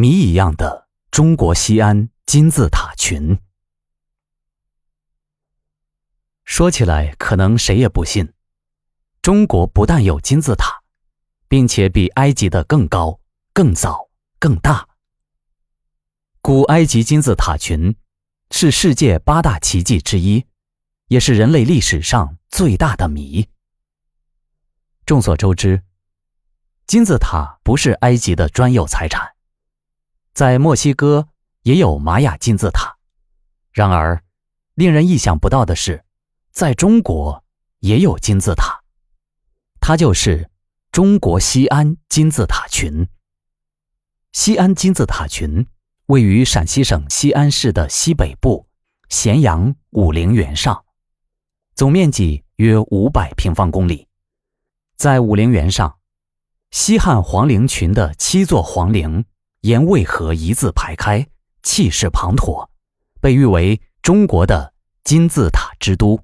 谜一样的中国西安金字塔群。说起来，可能谁也不信，中国不但有金字塔，并且比埃及的更高、更早、更大。古埃及金字塔群是世界八大奇迹之一，也是人类历史上最大的谜。众所周知。金字塔不是埃及的专有财产，在墨西哥也有玛雅金字塔。然而，令人意想不到的是，在中国也有金字塔，它就是中国西安金字塔群。西安金字塔群位于陕西省西安市的西北部咸阳武陵源上，总面积约五百平方公里，在武陵源上。西汉皇陵群的七座皇陵沿渭河一字排开，气势磅礴，被誉为中国的金字塔之都。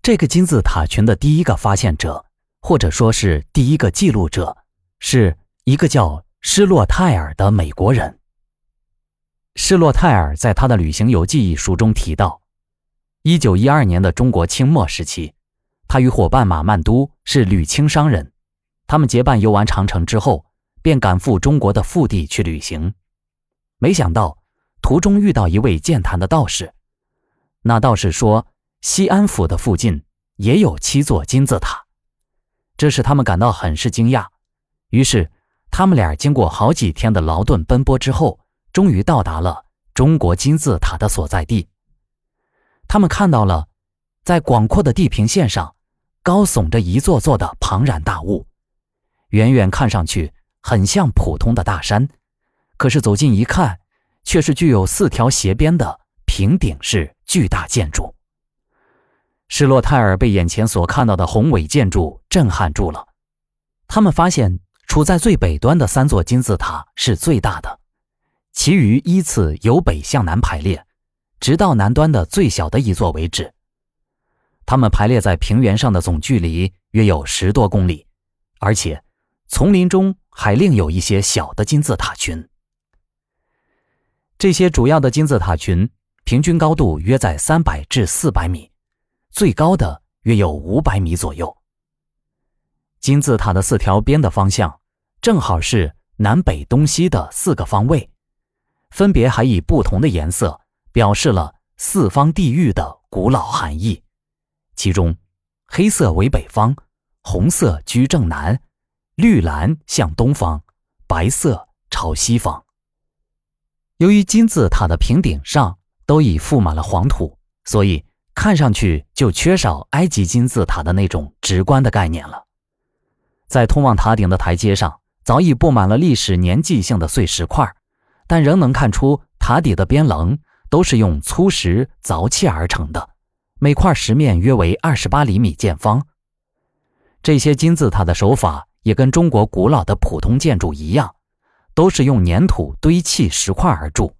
这个金字塔群的第一个发现者，或者说是第一个记录者，是一个叫施洛泰尔的美国人。施洛泰尔在他的旅行游记一书中提到，一九一二年的中国清末时期，他与伙伴马曼都是旅清商人。他们结伴游完长城之后，便赶赴中国的腹地去旅行。没想到途中遇到一位健谈的道士。那道士说，西安府的附近也有七座金字塔，这使他们感到很是惊讶。于是，他们俩经过好几天的劳顿奔波之后，终于到达了中国金字塔的所在地。他们看到了，在广阔的地平线上，高耸着一座座的庞然大物。远远看上去很像普通的大山，可是走近一看，却是具有四条斜边的平顶式巨大建筑。施洛泰尔被眼前所看到的宏伟建筑震撼住了。他们发现，处在最北端的三座金字塔是最大的，其余依次由北向南排列，直到南端的最小的一座为止。它们排列在平原上的总距离约有十多公里，而且。丛林中还另有一些小的金字塔群，这些主要的金字塔群平均高度约在三百至四百米，最高的约有五百米左右。金字塔的四条边的方向正好是南北东西的四个方位，分别还以不同的颜色表示了四方地域的古老含义，其中黑色为北方，红色居正南。绿蓝向东方，白色朝西方。由于金字塔的平顶上都已覆满了黄土，所以看上去就缺少埃及金字塔的那种直观的概念了。在通往塔顶的台阶上，早已布满了历史年纪性的碎石块，但仍能看出塔底的边棱都是用粗石凿砌而成的，每块石面约为二十八厘米见方。这些金字塔的手法。也跟中国古老的普通建筑一样，都是用粘土堆砌石块而筑。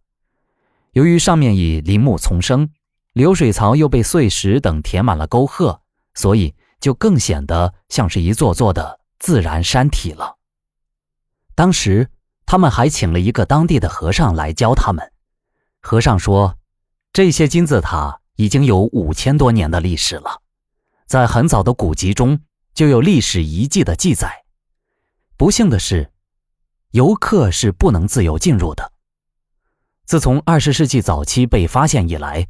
由于上面已林木丛生，流水槽又被碎石等填满了沟壑，所以就更显得像是一座座的自然山体了。当时他们还请了一个当地的和尚来教他们。和尚说，这些金字塔已经有五千多年的历史了，在很早的古籍中就有历史遗迹的记载。不幸的是，游客是不能自由进入的。自从二十世纪早期被发现以来，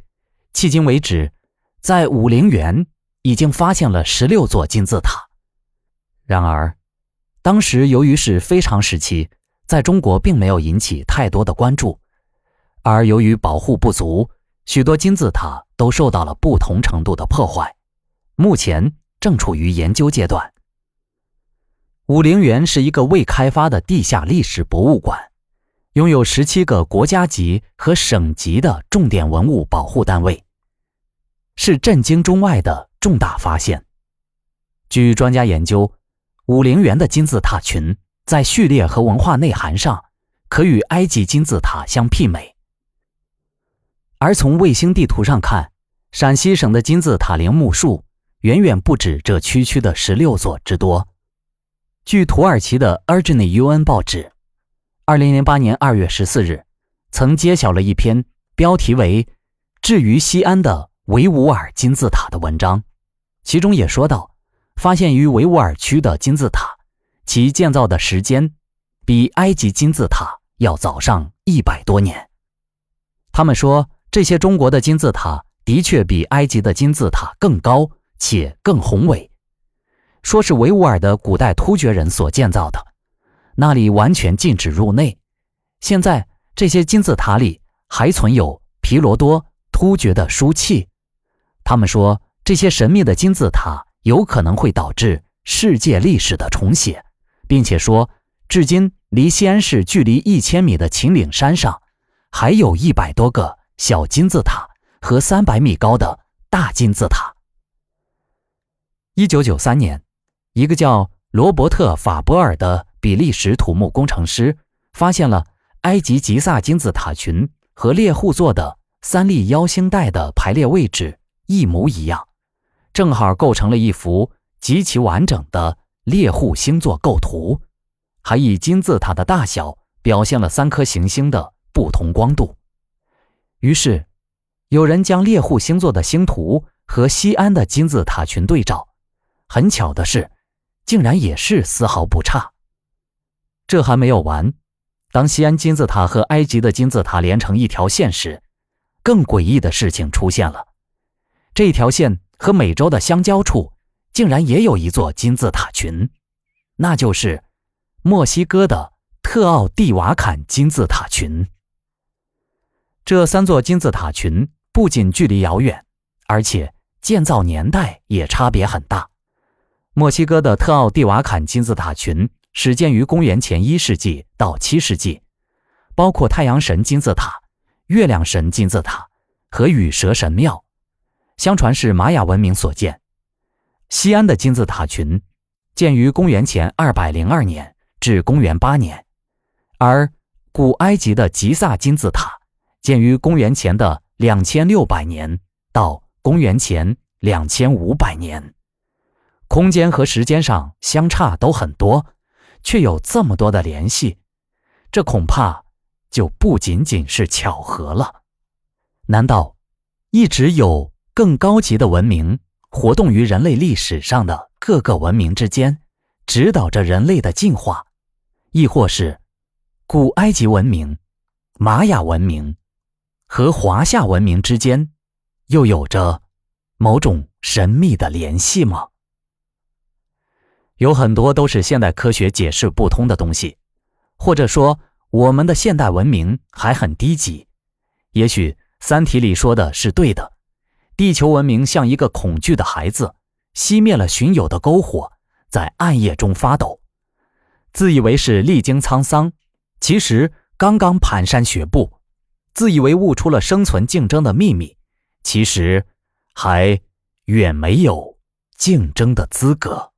迄今为止，在武陵源已经发现了十六座金字塔。然而，当时由于是非常时期，在中国并没有引起太多的关注，而由于保护不足，许多金字塔都受到了不同程度的破坏，目前正处于研究阶段。武陵源是一个未开发的地下历史博物馆，拥有十七个国家级和省级的重点文物保护单位，是震惊中外的重大发现。据专家研究，武陵源的金字塔群在序列和文化内涵上可与埃及金字塔相媲美，而从卫星地图上看，陕西省的金字塔陵墓数远远不止这区区的十六座之多。据土耳其的 Ergin UN 报纸，二零零八年二月十四日，曾揭晓了一篇标题为《至于西安的维吾尔金字塔》的文章，其中也说到，发现于维吾尔区的金字塔，其建造的时间比埃及金字塔要早上一百多年。他们说，这些中国的金字塔的确比埃及的金字塔更高且更宏伟，说是维吾尔的古代突厥人所建造的。那里完全禁止入内。现在这些金字塔里还存有皮罗多突厥的书契。他们说这些神秘的金字塔有可能会导致世界历史的重写，并且说，至今离西安市距离一千米的秦岭山上，还有一百多个小金字塔和三百米高的大金字塔。一九九三年，一个叫罗伯特·法波尔的。比利时土木工程师发现了埃及吉萨金字塔群和猎户座的三粒腰星带的排列位置一模一样，正好构成了一幅极其完整的猎户星座构图，还以金字塔的大小表现了三颗行星的不同光度。于是，有人将猎户星座的星图和西安的金字塔群对照，很巧的是，竟然也是丝毫不差。这还没有完，当西安金字塔和埃及的金字塔连成一条线时，更诡异的事情出现了。这条线和美洲的相交处，竟然也有一座金字塔群，那就是墨西哥的特奥蒂瓦坎金字塔群。这三座金字塔群不仅距离遥远，而且建造年代也差别很大。墨西哥的特奥蒂瓦坎金字塔群。始建于公元前一世纪到七世纪，包括太阳神金字塔、月亮神金字塔和羽蛇神庙，相传是玛雅文明所建。西安的金字塔群建于公元前二百零二年至公元八年，而古埃及的吉萨金字塔建于公元前的两千六百年到公元前两千五百年，空间和时间上相差都很多。却有这么多的联系，这恐怕就不仅仅是巧合了。难道一直有更高级的文明活动于人类历史上的各个文明之间，指导着人类的进化？亦或是古埃及文明、玛雅文明和华夏文明之间又有着某种神秘的联系吗？有很多都是现代科学解释不通的东西，或者说我们的现代文明还很低级。也许《三体》里说的是对的，地球文明像一个恐惧的孩子，熄灭了巡友的篝火，在暗夜中发抖，自以为是历经沧桑，其实刚刚蹒跚学步；自以为悟出了生存竞争的秘密，其实还远没有竞争的资格。